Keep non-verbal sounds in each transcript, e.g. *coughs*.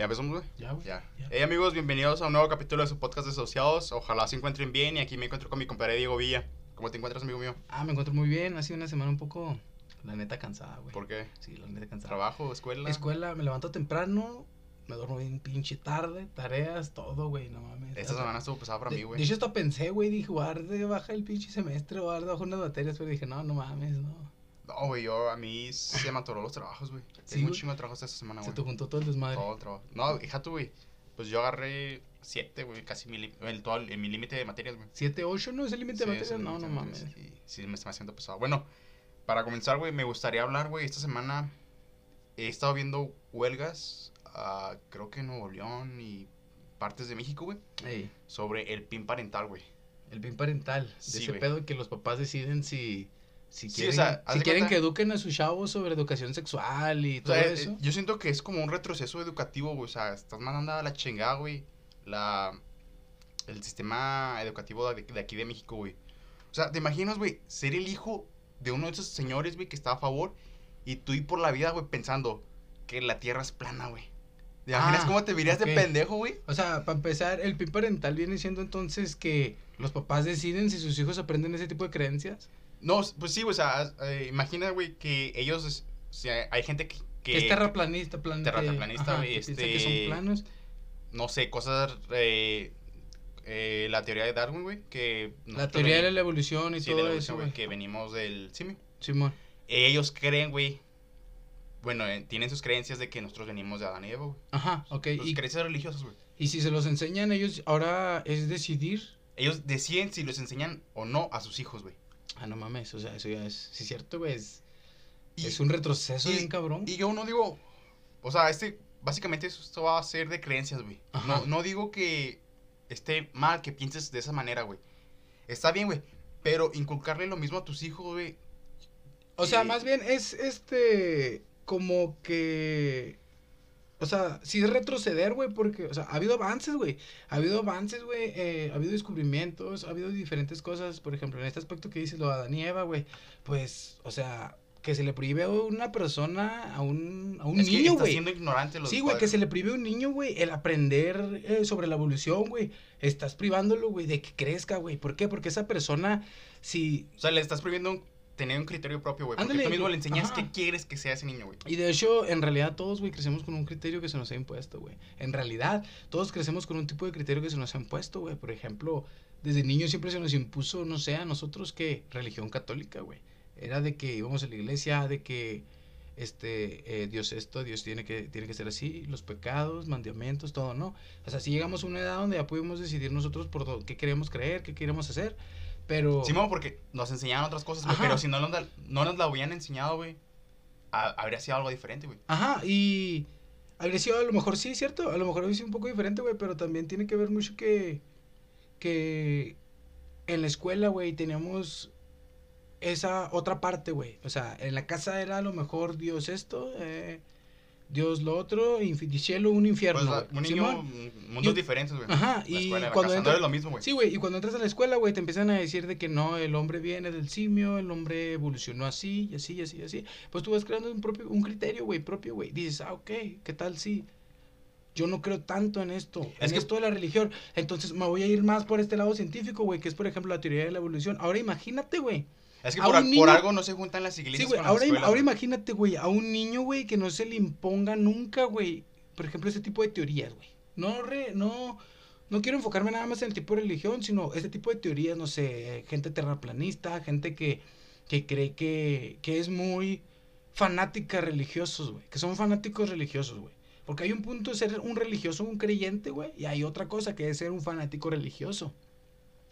¿Ya empezamos, güey? Ya, güey. Ya. Ya. Hey, amigos, bienvenidos a un nuevo capítulo de su podcast Desociados. Ojalá se encuentren bien y aquí me encuentro con mi compadre Diego Villa. ¿Cómo te encuentras, amigo mío? Ah, me encuentro muy bien. Ha sido una semana un poco, la neta, cansada, güey. ¿Por qué? Sí, la neta, cansada. ¿Trabajo, escuela? Escuela, me levanto temprano, me duermo bien pinche tarde, tareas, todo, güey, no mames. Esta semana estuvo pesada para de, mí, de güey. hecho, hasta pensé, güey, dije, guarde de baja el pinche semestre, guarde bajo unas materias, pero dije, no, no mames, no. No, güey, yo a mí se me atoró los trabajos, güey. *laughs* Sí, Tengo un chingo de trabajos esta semana, Se güey. te juntó todo el desmadre. Todo el trabajo. No, hija tú, güey. Pues yo agarré siete, güey, casi mi, el, todo el- mi límite de materias, güey. 7, 8, ¿no es el límite de materias? No, no mames. Sí, sí, me está haciendo pesado. Bueno, para comenzar, güey, me gustaría hablar, güey, esta semana he estado viendo huelgas, ah, creo que en Nuevo León y partes de México, güey, Ey, sobre el PIN parental, güey. el PIN parental. De Sí, ese pedo que los papás deciden si, si Sí, o quieren, sea, si quieren que eduquen a sus chavos sobre educación sexual y O todo sea, eh, eso. yo siento que es como un retroceso educativo, güey. O sea, estás mandando a la chingada, güey. La, el sistema educativo de, de aquí de México, güey. O sea, ¿te imaginas, güey, ser el hijo de uno de esos señores, güey, que está a favor y tú ir por la vida, güey, pensando que la tierra es plana, güey? ¿Te imaginas Ah, cómo te verías ok. de pendejo, güey? O sea, para empezar, el PIN parental viene siendo entonces que los papás deciden si sus hijos aprenden ese tipo de creencias. No, pues sí, o sea, eh, imagina, güey, que ellos, o sea, hay gente que... Que, es terraplanista, plan, Terraplanista, güey, este- que son planos. no sé, cosas... eh, eh, la teoría de Darwin, güey, que... La teoría venimos- de la evolución y Sí, de todo la eso, evolución, güey. que venimos del simio. Simón. Ellos creen, güey. Bueno, eh, tienen sus creencias de que nosotros venimos de Adán y Eva, güey. Ajá, ok. Sus Y, creencias religiosas, güey. y si se los enseñan ellos, ahora es decidir. Ellos deciden si los enseñan o no a sus hijos, güey. Ah, no mames, o sea, eso ya es, sí es cierto, güey. Es, Y, es un retroceso y- bien cabrón. y yo no digo, o sea, este, básicamente eso- esto va a ser de creencias, güey. No, no digo que esté mal que pienses de esa manera, güey. Está bien, güey. Pero inculcarle lo mismo a tus hijos, güey. O sea, Y- más bien es este como que o sea, sí es retroceder, güey, porque, o sea, ha habido avances, güey. Ha habido avances, güey. eh, ha habido descubrimientos, ha habido diferentes cosas. Por ejemplo, en este aspecto que dices lo de Adán y Eva, güey. Pues, o sea, que se le prohíbe a una persona, a un, a un es niño, güey. siendo ignorante los Sí, güey, que se le prohíbe a un niño, güey, el aprender eh, sobre la evolución, güey. Estás privándolo, güey, de que crezca, güey. ¿Por qué? Porque esa persona, si O sea, le estás prohibiendo un- tener un criterio propio, güey. Porque tú mismo le enseñas qué quieres que sea ese niño, güey. Y de hecho, en realidad todos, güey, crecemos con un criterio que se nos ha impuesto, güey. En realidad, todos crecemos con un tipo de criterio que se nos ha impuesto, güey. Por ejemplo, desde niños siempre se nos impuso, no sé, a nosotros que religión católica, güey. Era de que íbamos a la iglesia, de que este eh, Dios esto, Dios tiene que tiene que ser así, los pecados, mandamientos, todo, ¿no? O sea, si llegamos a una edad donde ya pudimos decidir nosotros por qué queremos creer, qué queremos hacer, pero Simón, porque nos enseñaban otras cosas, güey. Pero si no nos, la- no nos la hubieran enseñado, güey, ha- habría sido algo diferente, güey. Ajá, y habría sido a lo mejor sí, cierto, a lo mejor habría sido un poco diferente, güey, pero también tiene que ver mucho que, que en la escuela, güey, teníamos esa otra parte, güey. O sea, en la casa era a lo mejor Dios esto, eh, Dios lo otro, infi- cielo, un infierno, Pues, un niño, mundos Y- diferentes, güey. Ajá, La y escuela, cuando casa, entra- no es lo mismo, güey. Sí, güey, y cuando entras a la escuela, güey, te empiezan a decir de que no, el hombre viene del simio, el hombre evolucionó así, y así, y así, y así. Pues tú vas creando un propio, un criterio, güey, propio, güey. Dices, ah, ok, ¿qué tal si yo no creo tanto en esto, Es en que- esto de la religión? Entonces me voy a ir más por este lado científico, güey, que es, por ejemplo, la teoría de la evolución. Ahora imagínate, güey. Es que por, algo no se juntan las iglesias Sí, güey, con las ahora, güey. imagínate, güey, a un niño, güey, que no se le imponga nunca, güey, por ejemplo, ese tipo de teorías, güey. No, re, no, no quiero enfocarme nada más en el tipo de religión, sino ese tipo de teorías, no sé, gente terraplanista, gente que, que cree que, que es muy fanática religiosos, güey, que son fanáticos religiosos, güey. Porque hay un punto de ser un religioso, un creyente, güey, y hay otra cosa que es ser un fanático religioso.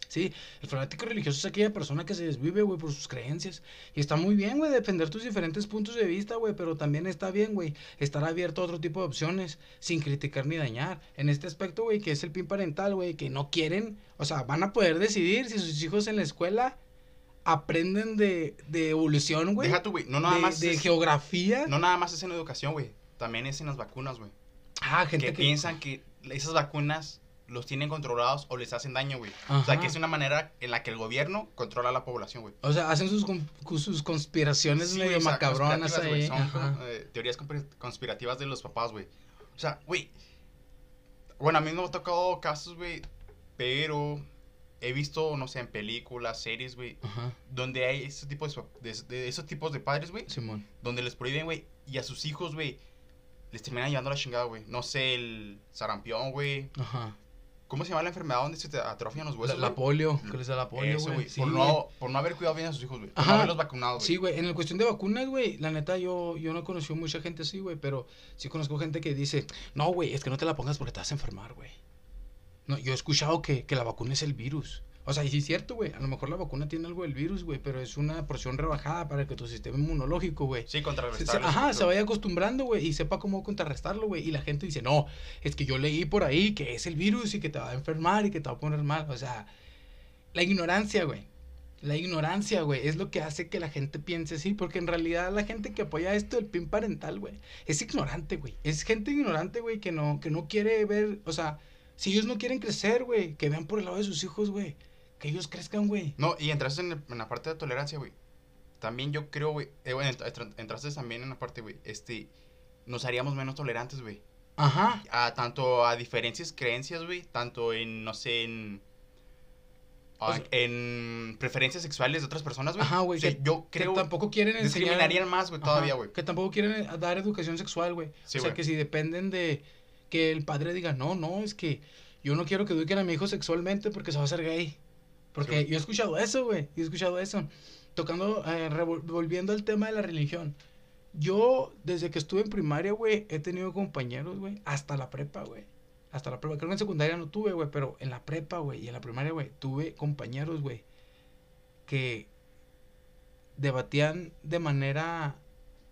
Sí, el fanático religioso es aquella persona que se desvive, güey, por sus creencias. Y está muy bien, güey, defender tus diferentes puntos de vista, güey, pero también está bien, güey, estar abierto a otro tipo de opciones sin criticar ni dañar. En este aspecto, güey, que es el pin parental, güey, que no quieren, o sea, van a poder decidir si sus hijos en la escuela aprenden de, de evolución, güey. Deja tú, güey. No nada de, más de es- geografía. no nada más es en educación, güey. También es en las vacunas, güey. ah, gente Que que, piensan que esas vacunas los tienen controlados o les hacen daño, güey. O sea, que es una manera en la que el gobierno controla a la población, güey. O sea, hacen sus, sus conspiraciones Sí, medio güey, o sea, macabronas ahí. Son eh, teorías conspir- conspirativas de los papás, güey. O sea, güey, Bueno, a mí no me ha tocado casos, güey, pero he visto, no sé, en películas, series, güey, donde hay ese tipo de, de- de esos tipos de padres, güey, Simón. donde les prohíben, güey, y a sus hijos, güey, les terminan llevando la chingada, güey. No sé, el sarampión, güey. Ajá. ¿Cómo se llama la enfermedad donde se te atrofian los La, huesos, la güey? polio, que les da la polio, güey. Sí, por, no, por no haber cuidado bien a sus hijos, güey. Por Ajá. no haberlos vacunado, güey. Sí, güey, en la cuestión de vacunas, güey, la neta yo, yo no conocí mucha gente así, güey, pero sí conozco gente que dice, no, güey, es que no te la pongas porque te vas a enfermar, güey. No, yo he escuchado que, que la vacuna es el virus. O sea, y sí es cierto, güey, a lo mejor la vacuna tiene algo del virus, güey, pero es una porción rebajada para que tu sistema inmunológico, güey, Sí, se- contrarrestar. se- ajá, se vaya acostumbrando, güey, y sepa cómo contrarrestarlo, güey. Y la gente dice, no, es que yo leí por ahí que es el virus y que te va a enfermar y que te va a poner mal. O sea, la ignorancia, güey. La ignorancia, güey, es lo que hace que la gente piense así, porque en realidad la gente que apoya esto del PIN parental, güey, es ignorante, güey. Es gente ignorante, güey, que no, que no quiere ver, o sea, si ellos no quieren crecer, güey, que vean por el lado de sus hijos, güey. Que ellos crezcan, güey. No, y entraste en, el- en la parte de tolerancia, güey. También yo creo, güey. eh, bueno, entraste también en la parte, güey. Este. Nos haríamos menos tolerantes, güey. Ajá. A tanto a diferencias creencias, güey. Tanto en, no sé, en. O sea- en preferencias sexuales de otras personas, güey. Ajá, güey, O sea, que- yo Que creo. tampoco quieren enseñar. discriminarían más, güey, todavía, güey. Que tampoco quieren eh, dar educación sexual, güey. Sí, o sea, que si dependen de que el padre diga, no, no, es que yo no quiero que eduquen a mi hijo sexualmente porque se va a hacer gay. Porque Sí, yo he escuchado eso, güey. Yo he escuchado eso. Tocando, eh, volviendo al tema de la religión. Yo, desde que estuve en primaria, güey, he tenido compañeros, güey, hasta la prepa, güey. Hasta la prepa. Creo que en secundaria no tuve, güey, pero en la prepa, güey, y en la primaria, güey, tuve compañeros, güey, que debatían de manera...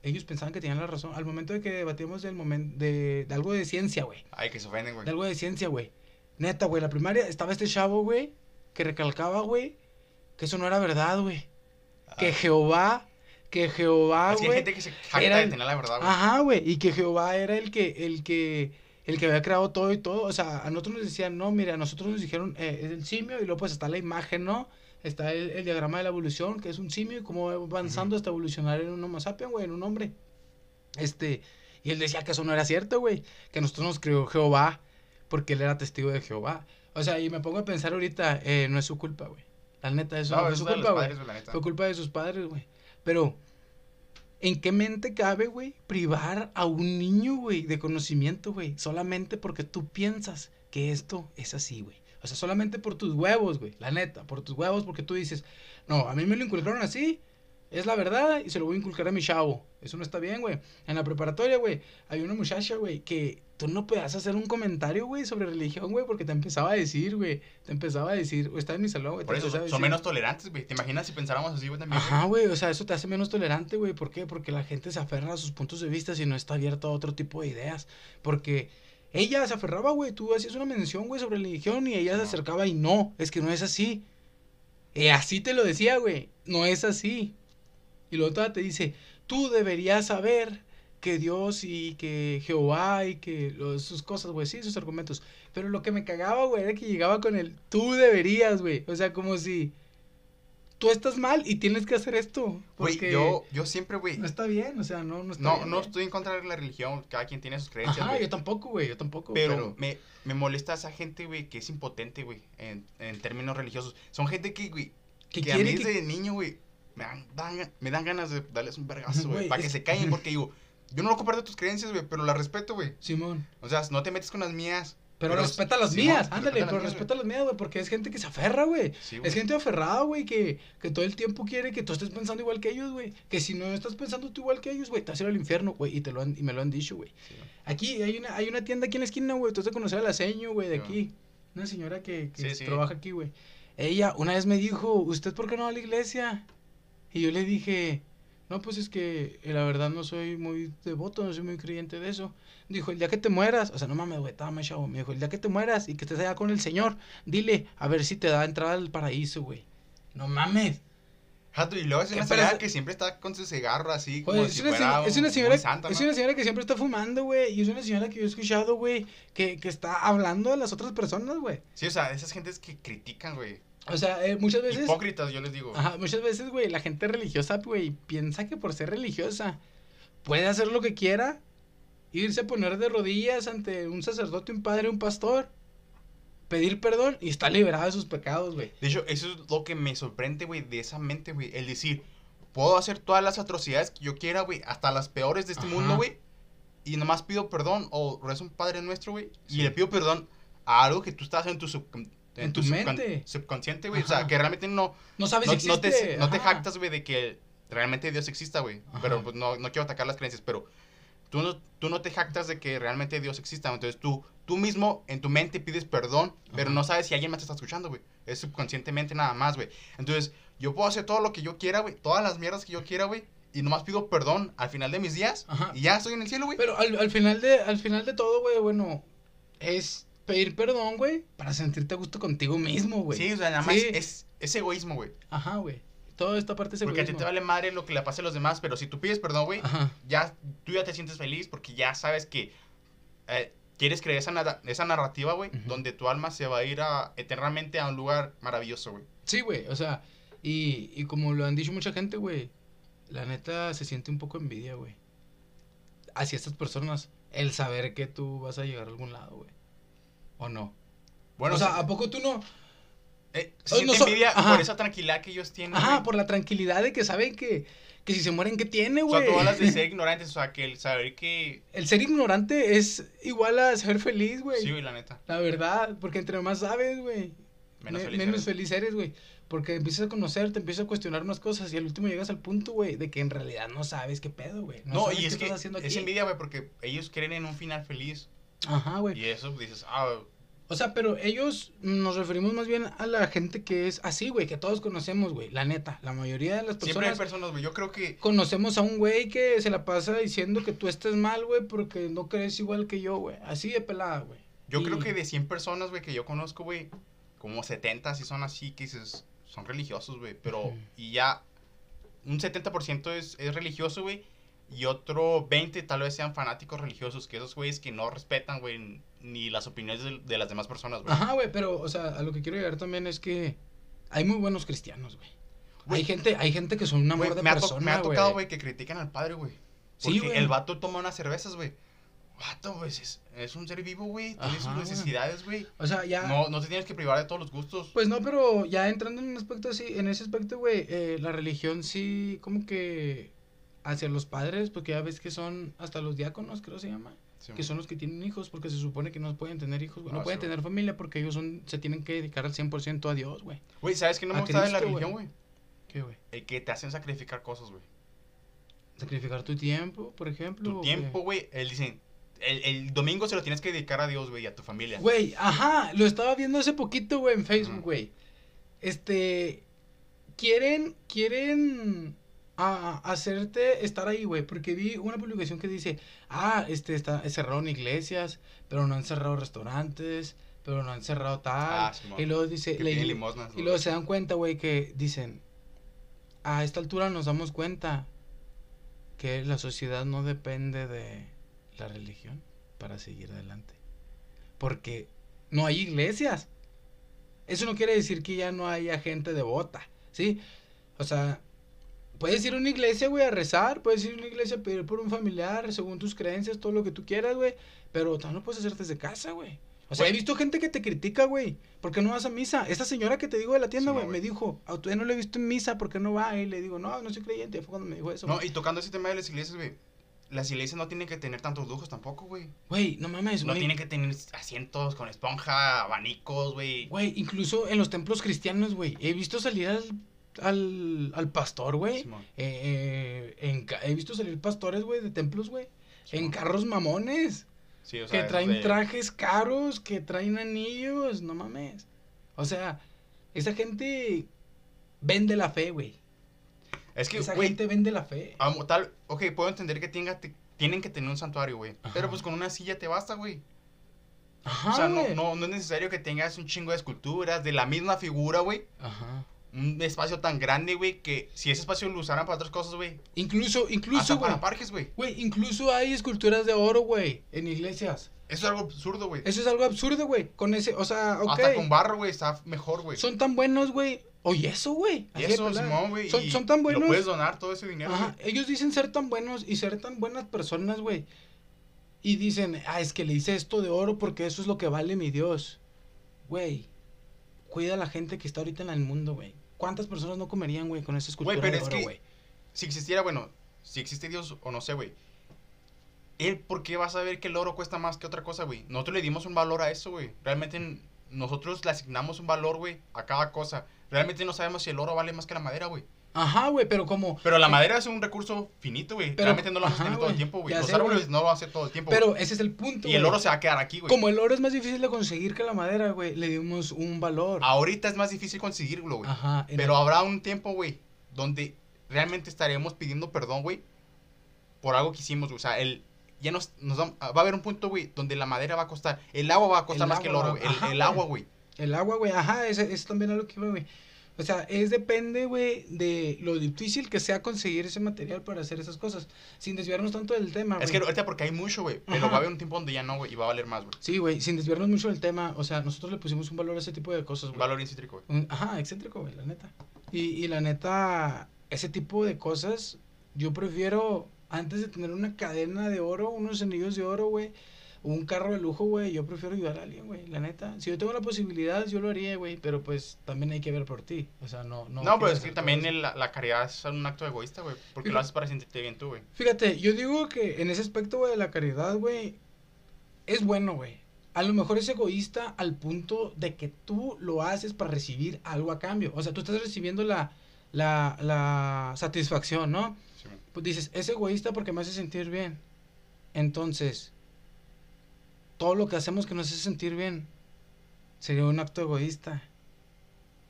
Ellos pensaban que tenían la razón. Al momento de que debatíamos del momento de, de algo de ciencia, güey. Ay, que se ofenden, güey. De algo de ciencia, güey. Neta, güey, la primaria estaba este chavo, güey, que recalcaba, güey, que eso no era verdad, güey. Que Ah, Jehová, que Jehová, que güey. gente que se era de tener la verdad, güey. Ajá, güey, y que Jehová era el que, el que, el que había creado todo y todo. O sea, a nosotros nos decían, no, mira, a nosotros nos dijeron, eh, es el simio, y luego pues está la imagen, ¿no? Está el, el diagrama de la evolución, que es un simio, y cómo va avanzando hasta evolucionar en un homo sapiens, güey, en un hombre. Este, y él decía que eso no era cierto, güey, que a nosotros nos creó Jehová, porque él era testigo de Jehová. O sea, y me pongo a pensar ahorita, eh, no es su culpa, güey. La neta, eso no, No, su es los culpa, güey. Fue culpa de sus padres, güey. Pero, ¿en qué mente cabe, güey, privar a un niño, güey, de conocimiento, güey? Solamente porque tú piensas que esto es así, güey. O sea, solamente por tus huevos, güey. La neta, por tus huevos, porque tú dices, no, a mí me lo inculcaron así. Es la verdad y se lo voy a inculcar a mi chavo. Eso no está bien, güey. En la preparatoria, güey, hay una muchacha, güey, que tú no podías hacer un comentario, güey, sobre religión, güey, porque te empezaba a decir, güey. Te empezaba a decir, o está en mi salón, güey. Por eso son, decir- menos tolerantes, güey. ¿Te imaginas si pensáramos así, güey, también? Ajá, güey, o sea, eso te hace menos tolerante, güey. ¿Por qué? Porque la gente se aferra a sus puntos de vista si no está abierta a otro tipo de ideas. Porque ella se aferraba, güey. Tú hacías una mención, güey, sobre religión y ella se acercaba y no, es que no es así. Y así te lo decía, güey. No es así. Y luego todavía te dice, tú deberías saber que Dios y que Jehová y que los- sus cosas, güey, sí, sus argumentos. Pero lo que me cagaba, güey, era que llegaba con el tú deberías, güey. O sea, como si tú estás mal y tienes que hacer esto. Güey, yo, yo siempre, güey. no está bien, o sea, no, no está No, bien, no estoy en contra de la religión. Cada quien tiene sus creencias, güey. yo tampoco, güey, yo tampoco. Pero, Pero, me, me molesta esa gente, güey, que es impotente, güey, en, en términos religiosos. Son gente que, güey, que que, a mí que... desde niño, güey, me dan, dan- me dan ganas de darles un vergazo, Güey, para que se callen, *laughs* porque digo, yo no comparto tus creencias, güey, pero las respeto, güey. Simón. O sea, no te metes con las mías. Pero, Pero respeta las Simón, mías, ándale, pero respeta las mías, güey, porque es gente que se aferra, güey. Sí. Es gente aferrada, güey, que, que todo el tiempo quiere que tú estés pensando igual que ellos, güey. Que si no estás pensando tú igual que ellos, güey, te vas a ir al infierno, güey. Y, te lo han, y me lo han dicho, güey. Sí. Aquí hay una, hay una tienda aquí en la esquina, güey. Tú has de conocer a la seño, güey, de Sí, aquí. Una señora que, trabaja aquí, güey. Ella una vez me dijo, ¿usted por qué no va a la iglesia? Y yo le dije, no, pues es que eh, la verdad no soy muy devoto, no soy muy creyente de eso. Dijo, el día que te mueras, o sea, no mames, güey, estaba más chavo. Me dijo, el día que te mueras y que estés allá con el Señor, dile, a ver si te da entrada al paraíso, güey. No mames. Jato, y luego es ¿Qué una señora que siempre está con su cigarro así, como si es, una, fuera es una señora, es una señora que siempre está fumando, güey. Y es una señora que yo he escuchado, güey, que, que está hablando de las otras personas, güey. Sí, o sea, esas gentes que critican, güey. O sea, eh, muchas veces... Hipócritas, yo les digo. Ajá, muchas veces, güey, la gente religiosa, güey, piensa que por ser religiosa puede hacer lo que quiera irse a poner de rodillas ante un sacerdote, un padre, un pastor, pedir perdón y está liberado de sus pecados, güey. De hecho, eso es lo que me sorprende, güey, de esa mente, güey. El decir, puedo hacer todas las atrocidades que yo quiera, güey, hasta las peores de este Ajá. mundo, güey. Y nomás pido perdón o rezo un Padre Nuestro, güey. Sí. Y le pido perdón a algo que tú estás en tu, En tu subcon- mente. subconsciente, güey. O sea, que realmente no, No sabes no, si no te, existe. no te jactas, güey, de que realmente Dios exista, güey. Pero pues no, no quiero atacar las creencias, pero tú no, tú no te jactas de que realmente Dios exista. Entonces tú, tú mismo en tu mente pides perdón, pero Ajá. no sabes si alguien más te está escuchando, güey. Es subconscientemente nada más, güey. Entonces yo puedo hacer todo lo que yo quiera, güey. Todas las mierdas que yo quiera, güey. Y nomás pido perdón al final de mis días. Ajá. Y ya estoy en el cielo, güey. Pero al, al final de, al final de todo, güey, bueno, es pedir perdón, güey, para sentirte a gusto contigo mismo, güey. Sí, o sea, nada más Sí. es, es egoísmo, güey. Ajá, güey. Toda esta parte es Porque a ti egoísmo. te vale madre lo que le pase a los demás, pero si tú pides perdón, güey, ya tú ya te sientes feliz porque ya sabes que eh, quieres creer esa, nada- esa narrativa, güey, donde tu alma se va a ir a, eternamente a un lugar maravilloso, güey. Sí, güey, o sea, y, y como lo han dicho mucha gente, güey, la neta se siente un poco envidia, güey. Hacia estas personas, el saber que tú vas a llegar a algún lado, güey. ¿O no? Bueno, o sea, se- ¿a poco tú no? eh, siente no envidia por esa tranquilidad que ellos tienen. Ajá, güey. por la tranquilidad de que saben que, que si se mueren, ¿qué tiene, O sea, güey? tú hablas de *laughs* ser ignorantes, o sea, que el saber que... El ser ignorante es igual a ser feliz, güey. Sí, güey, la neta. La verdad, porque entre más sabes, güey, Menos me- feliz menos eres. feliz eres, güey. Porque empiezas a conocer, te empiezas a cuestionar unas cosas y al último llegas al punto, güey, de que en realidad no sabes qué pedo, güey. No, sabes y es que es envidia, güey, porque ellos creen en un final feliz. Ajá, güey. Y eso dices, ah, O sea, pero ellos nos referimos más bien a la gente que es así, güey, que todos conocemos, güey. La neta, la mayoría de las siempre hay personas personas, güey. Yo creo que... conocemos a un güey que se la pasa diciendo que tú estás mal, güey, porque no crees igual que yo, güey. Así de pelada, güey. Yo Y- creo que de 100 personas, güey, que yo conozco, güey, como 70 sí son así, que dices, son religiosos, güey, pero, y ya, un 70% es, es religioso, güey, y otro 20 tal vez sean fanáticos religiosos, que esos güeyes que no respetan, güey, ni las opiniones de, de las demás personas, güey. Ajá, güey, pero, o sea, a lo que quiero llegar también es que hay muy buenos cristianos, güey. Hay gente, hay gente que son un amor de me, persona, me ha tocado, güey, que critican al padre, güey. Sí, güey. el vato toma unas cervezas, güey. Vato, güey, es, es un ser vivo, güey, tiene sus necesidades, güey. O sea, ya. No, no te tienes que privar de todos los gustos. Pues no, pero ya entrando en un aspecto así, en ese aspecto, güey, eh, la religión sí, como que hacia los padres, porque ya ves que son hasta los diáconos, creo se llama, Sí, que son los que tienen hijos, porque se supone que no pueden tener hijos, güey, no Ah, pueden sí, güey. tener familia porque ellos son, se tienen que dedicar al 100% a Dios, güey. Güey, ¿sabes qué no me gusta de la religión, güey. ¿Qué, güey? El que te hacen sacrificar cosas, güey. Sacrificar tu tiempo, por ejemplo. Tu tiempo, güey. Él dicen, el, el domingo se lo tienes que dedicar a Dios, güey, y a tu familia. Güey, ajá, lo estaba viendo hace poquito, güey, en Facebook, güey. Este, quieren, quieren a, a- hacerte estar ahí, güey, porque vi una publicación que dice, ah, este, está, cerraron iglesias, pero no han cerrado restaurantes, pero no han cerrado tal. Ah, y luego dice, igle- limosnas. y luego se dan cuenta, güey, que dicen, a esta altura nos damos cuenta que la sociedad no depende de la religión para seguir adelante. Porque no hay iglesias. Eso no quiere decir que ya no haya gente devota, ¿sí? O sea, puedes ir a una iglesia, güey, a rezar, puedes ir a una iglesia a pedir por un familiar, según tus creencias, todo lo que tú quieras, güey, pero también lo puedes hacer desde casa, güey. O sea, Güey. he visto gente que te critica, güey. ¿Por qué no vas a misa? Esta señora que te digo de la tienda, Sí, güey, no, me dijo, a usted no lo he visto en misa, ¿por qué no va? Y le digo, no, no soy creyente. Fue cuando me dijo eso. No, güey. y tocando ese tema de las iglesias, güey. Las iglesias no tienen que tener tantos lujos tampoco, güey. Güey, no mames, No güey. tienen que tener asientos con esponja, abanicos, güey. Güey, incluso en los templos cristianos, güey, he visto salir al, al, pastor, güey. Eh, eh, he visto salir pastores, güey, de templos, güey. En carros mamones. Sí, o que sea, esos traen de- trajes caros, que traen anillos, no mames. O sea, esa gente vende la fe, güey. Es que, Esa güey, gente vende la fe. amo- tal, ok, puedo entender que tenga, te- tienen que tener un santuario, güey. Pero pues con una silla te basta, güey. Ajá, o sea, no, no, no es necesario que tengas un chingo de esculturas de la misma figura, güey. Ajá. Un espacio tan grande, güey, que si ese espacio lo usaran para otras cosas, güey. Incluso, incluso, Hasta güey. para parques, güey. Güey, incluso hay esculturas de oro, güey, en iglesias. Eso es algo absurdo, güey. Eso es algo absurdo, güey. Con ese, o sea, ok. Hasta con barro, güey, está mejor, güey. Son tan buenos, güey. Oye, eso, güey. Y eso. Simón, güey. Son, son tan Lo buenos. puedes donar todo ese dinero, Ajá. Ellos dicen ser tan buenos y ser tan buenas personas, güey. Y dicen, ah, es que le hice esto de oro porque eso es lo que vale mi Dios. Güey, cuida a la gente que está ahorita en el mundo, güey. ¿Cuántas personas no comerían, güey, con esa escultura pero de es que- güey? Si existiera, bueno, si existe Dios o no sé, güey. Él, ¿por qué va a saber que el oro cuesta más que otra cosa, güey? Nosotros le dimos un valor a eso, güey. Realmente nosotros le asignamos un valor, güey, a cada cosa. Realmente no sabemos si el oro vale más que la madera, güey. Ajá, güey, pero como... Pero la madera es un recurso finito, güey. Realmente no lo vamos a tener todo el tiempo, güey. Los sé, árboles no lo van a hacer todo el tiempo. Pero ese es el punto, Y el oro se va a quedar aquí, güey. Como el oro es más difícil de conseguir que la madera, güey, le dimos un valor. Ahorita es más difícil conseguirlo, güey. Ajá. Pero el- habrá un tiempo, güey, donde realmente estaremos pidiendo perdón, güey, por algo que hicimos, güey. O sea, el, ya nos, nos va, va a haber un punto, güey, donde la madera va a costar, el agua va a costar El más que el oro, güey. El, el agua, güey. El agua, güey, ajá, ese es también algo que güey. O sea, es depende, güey, de lo difícil que sea conseguir ese material para hacer esas cosas. Sin desviarnos tanto del tema, Es que güey. ahorita porque hay mucho, güey, pero Ajá. va a haber un tiempo donde ya no, güey, y va a valer más, güey. Sí, güey, sin desviarnos mucho del tema. O sea, nosotros le pusimos un valor a ese tipo de cosas, Un güey. valor incítrico, güey. Ajá, excéntrico, güey, la neta. Y, y la neta, ese tipo de cosas, yo prefiero, antes de tener una cadena de oro, unos anillos de oro, güey, un carro de lujo, güey, yo prefiero ayudar a alguien, güey, la neta. Si yo tengo la posibilidad, yo lo haría, güey, pero pues también hay que ver por ti. O sea, no... No, No, pero es que también el- la, caridad es un acto egoísta, güey, porque Fíjate. lo haces para sentirte bien tú, güey. Fíjate, yo digo que en ese aspecto, güey, de la caridad, güey, es bueno, güey. A lo mejor es egoísta al punto de que tú lo haces para recibir algo a cambio. O sea, tú estás recibiendo la, la, la satisfacción, ¿no? Sí. Pues dices, es egoísta porque me hace sentir bien. Entonces, todo lo que hacemos que nos hace sentir bien sería un acto egoísta.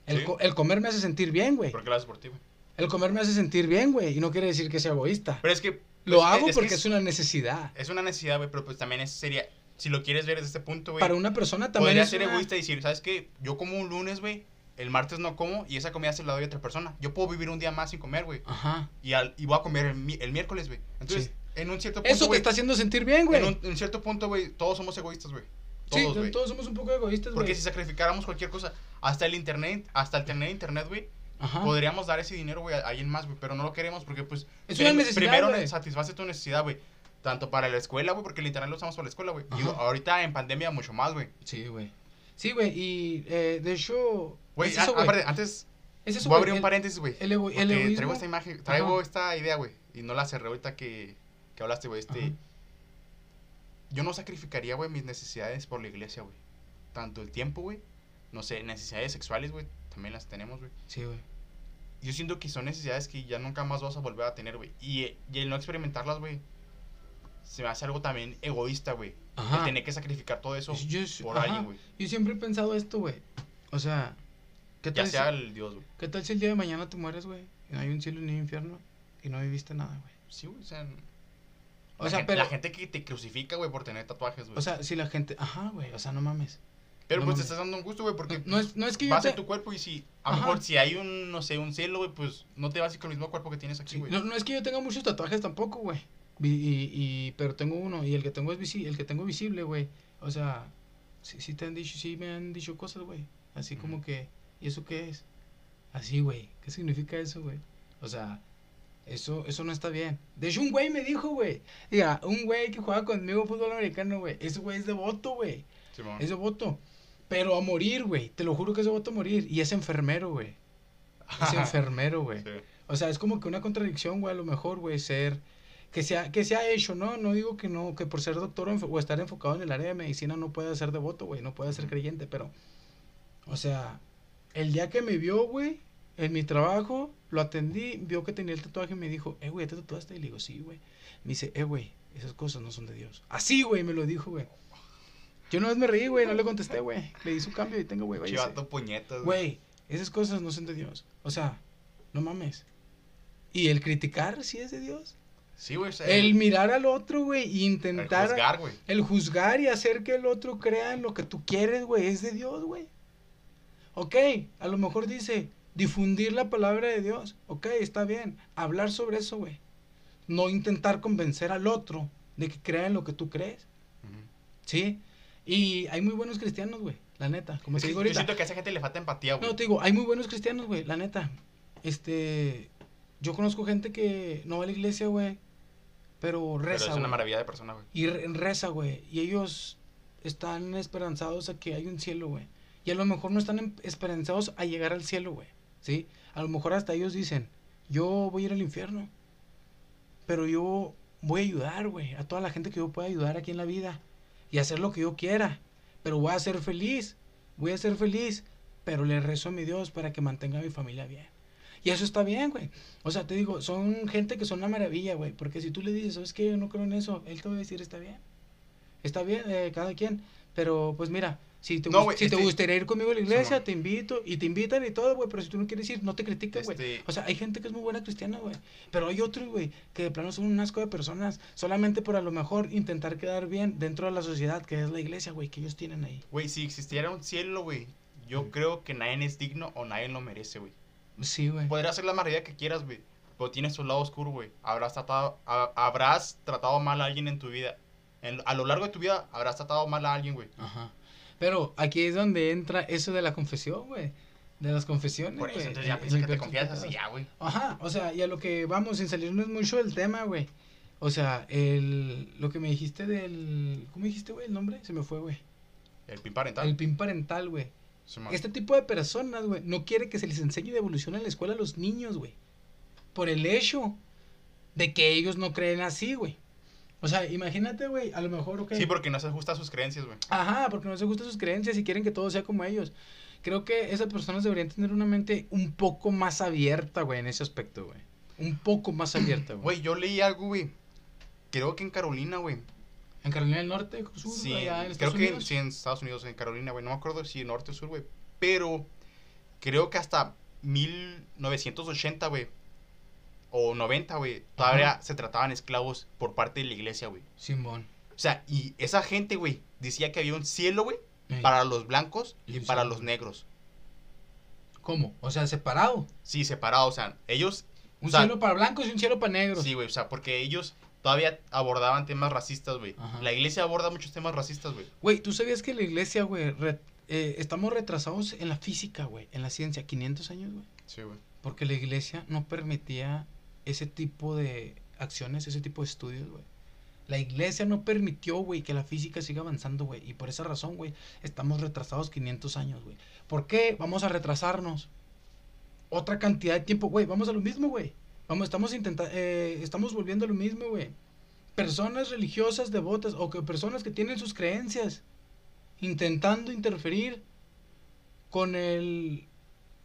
El, Sí. co- el comer me hace sentir bien, güey. Porque lo haces por ti, güey. El comer me hace sentir bien, güey. Y no quiere decir que sea egoísta. Pero es que... Lo pues, hago que porque es una necesidad. Es una necesidad, güey, pero pues también es, sería... Si lo quieres ver desde este punto, güey... Para una persona también Podría es ser una- egoísta y decir, ¿sabes qué? Yo como un lunes, güey, el martes no como y esa comida se la doy a otra persona. Yo puedo vivir un día más sin comer, güey. Ajá. Y, al- y voy a comer el, mi- el miércoles, güey. Entonces, Sí. En un cierto punto, Eso te está haciendo sentir bien, güey. en un en cierto punto, güey, todos somos egoístas, güey. Sí, Todos, somos un poco egoístas, güey. Porque si sacrificáramos cualquier cosa, hasta el internet, hasta el tener internet, güey, podríamos dar ese dinero, güey, a alguien más, güey, pero no lo queremos porque, pues, Es una necesidad, primero satisface tu necesidad, güey. Tanto para la escuela, güey, porque el internet lo usamos para la escuela, güey. Y ahorita en pandemia mucho más, güey. Sí, güey. Sí, güey. Y eh, de hecho. Güey, es a- eso, güey. aparte, antes Es eso, voy a abrir un el- paréntesis, güey. el el porque egoísmo- traigo esta imagen, traigo Ajá. esta idea, güey. Y no la cerré ahorita que, que hablaste, güey. Este, Ajá. yo no sacrificaría, güey, mis necesidades por la iglesia, güey. Tanto el tiempo, güey. No sé, necesidades sexuales, güey. También las tenemos, güey. Sí, güey. Yo siento que son necesidades que ya nunca más vas a volver a tener, güey. Y, y el no experimentarlas, güey, se me hace algo también egoísta, güey. El tener que sacrificar todo eso Yo, por ajá. alguien, güey. Yo siempre he pensado esto, güey. O sea, ¿qué Ya tal, sea si, el Dios, güey. ¿qué tal si el día de mañana te mueres, güey? Y no hay un cielo ni un infierno. Y no viviste nada, güey. Sí, güey, o sea... O la sea, gente, pero- La gente que te crucifica, güey, por tener tatuajes, güey. O sea, si la gente. Ajá, güey. O sea, no mames. Pero no pues te estás dando un gusto, güey, porque No es, no es que yo. vas en te- tu cuerpo y si a lo mejor si hay un, no sé, un cielo, güey, pues no te vas ir con el mismo cuerpo que tienes aquí, Sí, güey. no, no es que yo tenga muchos tatuajes tampoco, güey. Y, y, y- pero tengo uno y el que tengo es visi- el que tengo visible, güey. O sea, sí, sí te han dicho, sí me han dicho cosas, güey. Así como que, ¿y eso qué es? Así, güey. ¿Qué significa eso, güey? O sea, eso, eso no está bien. De hecho, un güey me dijo, güey. Diga, un güey que juega conmigo fútbol americano, güey. Ese güey es devoto, güey. Es devoto. Pero a morir, güey. Te lo juro que es devoto a morir. Y es enfermero, güey. Es *laughs* enfermero, güey. Sí. O sea, es como que una contradicción, güey, a lo mejor, güey, ser que se ha, que se ha hecho, ¿no? No digo que no, que por ser doctor o, estar enfocado en el área de medicina no pueda ser devoto, güey, no pueda ser creyente, pero, o sea, el día que me vio, güey, en mi trabajo, lo atendí, vio que tenía el tatuaje y me dijo, eh, güey, ¿te tatuaste? Y le digo, sí, güey. Me dice, eh, güey, esas cosas no son de Dios. Así, güey, me lo dijo, güey. Yo no vez me reí, güey, no le contesté, güey. Le hice un cambio y tengo, güey, váyase. Chivato puñetas, Güey, esas cosas no son de Dios. O sea, no mames. Y el criticar sí es de Dios. Sí, güey, El el, mirar al otro, güey, y el intentar. juzgar, güey. El juzgar y hacer que el otro crea en lo que tú quieres, güey, es de Dios, güey. Ok, a lo mejor dice difundir la palabra de Dios. Ok, está bien. Hablar sobre eso, güey. No intentar convencer al otro de que crea en lo que tú crees. ¿Sí? Y hay muy buenos cristianos, güey. La neta. Como Es te digo yo ahorita. siento que a esa gente le falta empatía, güey. No, te digo, hay muy buenos cristianos, güey, la neta. Este, yo conozco gente que no va a la iglesia, güey. pero Pero reza, es una maravilla de persona, güey. Y re- reza, güey. Y ellos están esperanzados a que hay un cielo, güey. Y a lo mejor no están em- esperanzados a llegar al cielo, güey. ¿Sí? A lo mejor hasta ellos dicen, yo voy a ir al infierno. Pero yo voy a ayudar, güey, a toda la gente que yo pueda ayudar aquí en la vida. Y hacer lo que yo quiera. Pero voy a ser feliz. Voy a ser feliz. Pero le rezo a mi Dios para que mantenga a mi familia bien. Y eso está bien, güey. O sea, te digo, son gente que son una maravilla, güey. Porque si tú le dices, ¿sabes qué? Yo no creo en eso. Él te va a decir, está bien. Está bien, eh, cada quien. Pero, pues mira, si te, No, si te este- gustaría ir conmigo a la iglesia, te invito. Y te invitan y todo, güey. Pero si tú no quieres ir, no te critican, güey. Este- O sea, hay gente que es muy buena cristiana, güey. Pero hay otros, güey, que de plano son un asco de personas. Solamente por a lo mejor intentar quedar bien dentro de la sociedad, que es la iglesia, güey, que ellos tienen ahí. Güey, si existiera un cielo, güey, yo Mm. creo que nadie es digno o nadie lo merece, güey. Sí, güey. Podrás hacer la maravilla que quieras, güey. Pero tienes tu lado oscuro, güey. Habrás tratado, ha- habrás tratado mal a alguien en tu vida. En- a lo largo de tu vida habrás tratado mal a alguien, güey. Ajá. Pero aquí es donde entra eso de la confesión, güey. De las confesiones, Por eso, entonces ya pienso que te confiesas y ya, güey. Ajá, o sea, y a lo que vamos, sin salirnos mucho del tema, güey. O sea, el, lo que me dijiste del... ¿Cómo dijiste, güey? El nombre se me fue, güey. El pin parental. El PIN parental, güey. Este tipo de personas, güey, no quiere que se les enseñe de evolución en la escuela a los niños, güey. Por el hecho de que ellos no creen así, güey. O sea, imagínate, güey, a lo mejor, ok. Sí, porque no se ajusta a sus creencias, güey. Ajá, porque no les gustan sus creencias y quieren que todo sea como ellos. Creo que esas personas deberían tener una mente un poco más abierta, güey, en ese aspecto, güey. Un poco más abierta, güey. Güey, yo leí algo, güey. Creo que en Carolina, güey. En Carolina del Norte, sur, Sí, allá en creo Estados que Unidos. sí, en Estados Unidos, en Carolina, güey. No me acuerdo si norte o sur, güey. Pero creo que hasta 1980, güey. O 90, güey. Todavía Ajá. se trataban esclavos por parte de la iglesia, güey. Simón. O sea, y esa gente, güey, decía que había un cielo, güey, Ey, para los blancos Y para los negros. ¿Cómo? O sea, separado. Sí, separados. O sea, ellos. Un o sea, cielo para blancos y un cielo para negros. Sí, güey. O sea, porque ellos todavía abordaban temas racistas, güey. La iglesia aborda muchos temas racistas, güey. Güey, ¿tú sabías que la iglesia, güey, re- eh, estamos retrasados en la física, güey, en la ciencia? 500 años, güey. Sí, güey. Porque la iglesia no permitía ese tipo de acciones, ese tipo de estudios, güey. La iglesia no permitió, güey, que la física siga avanzando, güey. Y por esa razón, güey, estamos retrasados 500 años, güey. ¿Por qué vamos a retrasarnos? Otra cantidad de tiempo, güey. Vamos a lo mismo, güey. Vamos, estamos intentando, estamos volviendo a lo mismo, güey. Personas religiosas devotas o que personas que tienen sus creencias intentando interferir con el,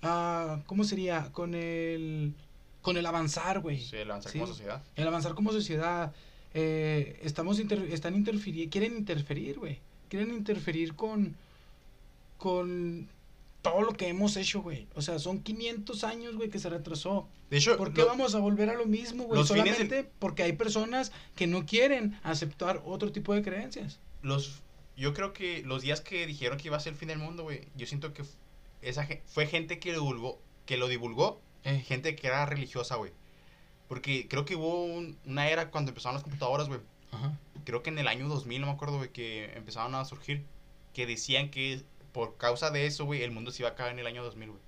ah, ¿cómo sería? Con el, con el avanzar, güey. Sí, el avanzar Sí. como sociedad. El avanzar como sociedad. eh, estamos inter- están interfiriendo, quieren interferir, güey. Quieren interferir con, con todo lo que hemos hecho, güey. O sea, son 500 años, güey, que se retrasó. De hecho, ¿Por qué lo- vamos a volver a lo mismo, güey? Solamente porque hay personas que no quieren aceptar otro tipo de creencias. los yo creo que los días que dijeron que iba a ser el fin del mundo, güey, yo siento que esa fue gente que lo divulgó, que lo divulgó, Eh, gente que era religiosa, güey. Porque creo que hubo un- una era cuando empezaron las computadoras, güey. Ajá. Creo que en el año 2000, no me acuerdo, güey, que empezaron a surgir que decían que por causa de eso, güey, el mundo se iba a acabar en el año 2000, güey.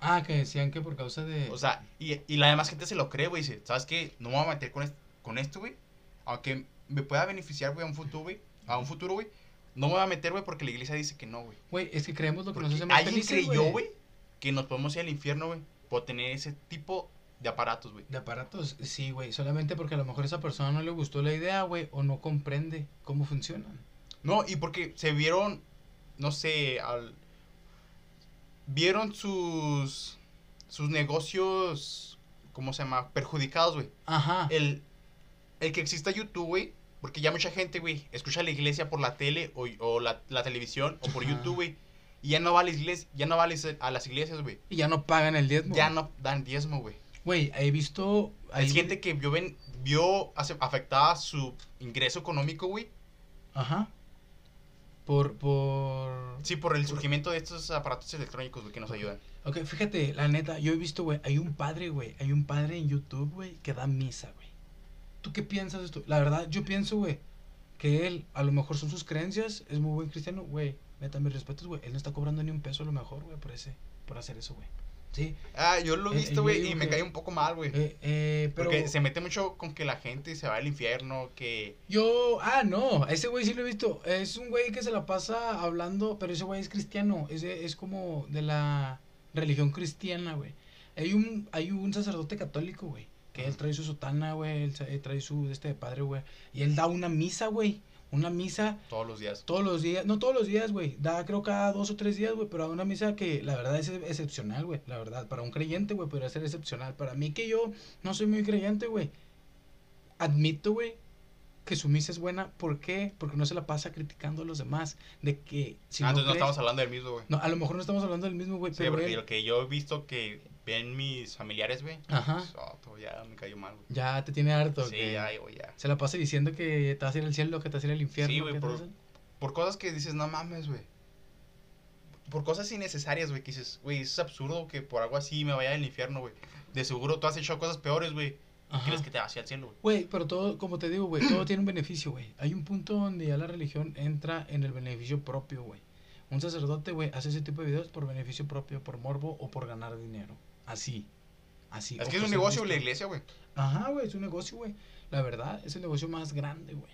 Ah, que decían que por causa de... O sea, y, y la demás gente se lo cree, güey. Dice, ¿sabes qué? No me voy a meter con, est- con esto, güey. Aunque me pueda beneficiar, güey, a un futuro, güey. A un futuro, güey. No me voy a meter, güey, porque la iglesia dice que no, güey. Güey, es que creemos lo que nos Porque hace más alguien felices, creyó, güey, que nos podemos ir al infierno, güey, por tener ese tipo de aparatos, güey. De aparatos, sí, güey. Solamente porque a lo mejor a esa persona no le gustó la idea, güey, o no comprende cómo funcionan. No, y porque se vieron, no sé, al... Vieron sus... Sus negocios, ¿cómo se llama? Perjudicados, güey. Ajá. el, el que exista YouTube, güey, porque ya mucha gente, güey, escucha la iglesia por la tele o, o la, la televisión o por Ajá. YouTube, güey, y ya no va a las iglesias, ya no va a las, iglesias, güey. Y ya no pagan el diezmo. Ya no dan diezmo, güey. Güey, he visto... Hay ahí- gente que vio, ven, vio hace- afectada su ingreso económico, güey. Ajá. Por, por... Sí, por el surgimiento de estos aparatos electrónicos, güey, que nos ayudan. Ok, fíjate, la neta, yo he visto, güey, hay un padre, güey, hay un padre en YouTube, güey, que da misa, güey. ¿Tú qué piensas de esto? La verdad, yo pienso, güey, que él, a lo mejor son sus creencias, es muy buen cristiano, güey. Neta, mis respetos, güey. Él no está cobrando ni un peso a lo mejor, güey, por ese, por hacer eso, güey. Sí. Ah, yo lo he Eh, visto, güey, y me cae un poco mal, güey. Eh, eh, pero Porque se mete mucho con que la gente se va al infierno, que... yo, ah, no, ese güey sí lo he visto. Es un güey que se la pasa hablando, pero ese güey es cristiano. Ese es como de la religión cristiana, güey. Hay un, hay un sacerdote católico, güey. Que él trae su sotana, güey. Él trae su este padre, güey. Y él da una misa, güey. Una misa Todos los días. todos los días. No todos los días, güey. Da creo cada dos o tres días, güey. Pero una misa que la verdad es excepcional, güey. La verdad. Para un creyente, güey, podría ser excepcional. Para mí que yo no soy muy creyente, güey. Admito, güey, que su misa es buena. ¿Por qué? Porque no se la pasa criticando a los demás. De que si ah, no entonces no estamos hablando del mismo, güey. No, a lo mejor no estamos hablando del mismo, güey. Sí, pero porque él- lo que yo he visto que ven mis familiares, güey. Ajá. pues, oh, ya me cayó mal, güey. Ya te tiene harto. Sí, que ya, güey, ya. Se la pasa diciendo que te vas a ir al cielo, que te vas a ir al infierno. Sí, güey, por- Por cosas que dices, no mames, güey. Por cosas innecesarias, güey, que dices, güey, es absurdo que por algo así me vaya al infierno, güey. De seguro tú has hecho cosas peores, güey. ¿Crees que te vas al cielo, güey? Güey, pero todo, como te digo, güey, todo tiene un beneficio, güey. Hay un punto donde ya la religión entra en el beneficio propio, güey. Un sacerdote, güey, hace ese tipo de videos por beneficio propio, por morbo o por ganar dinero. Así. Así. Es que es un negocio la iglesia, güey. Ajá, güey, es un negocio, güey. La verdad, es el negocio más grande, güey.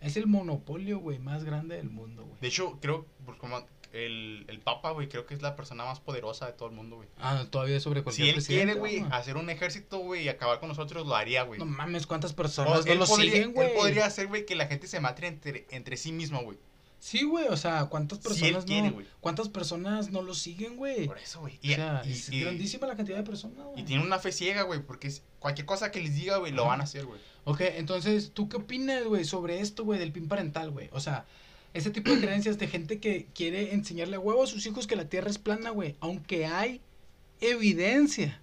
Es el monopolio, güey, más grande del mundo, güey. De hecho, creo, pues, como el, el Papa, güey, creo que es la persona más poderosa de todo el mundo, güey. Ah, todavía sobre Si cualquier él presidente, quiere, güey, hacer un ejército, güey, y acabar con nosotros, lo haría, güey. No mames, ¿cuántas personas no lo podría, siguen, güey? Él podría hacer, güey, que la gente se mate entre, entre sí misma, güey. Sí, güey, o sea, ¿cuántas personas quiere, no? ¿Cuántas personas no lo siguen, güey? Por eso, güey. O sea, y- es y- grandísima la cantidad de personas, güey. y tiene una fe ciega, güey, porque es- cualquier cosa que les diga, güey, lo van a hacer, güey. Ok, entonces, ¿tú qué opinas, güey, sobre esto, güey, del pin parental, güey? O sea, ese tipo de creencias de gente que quiere enseñarle a huevo a sus hijos que la tierra es plana, güey. Aunque hay evidencia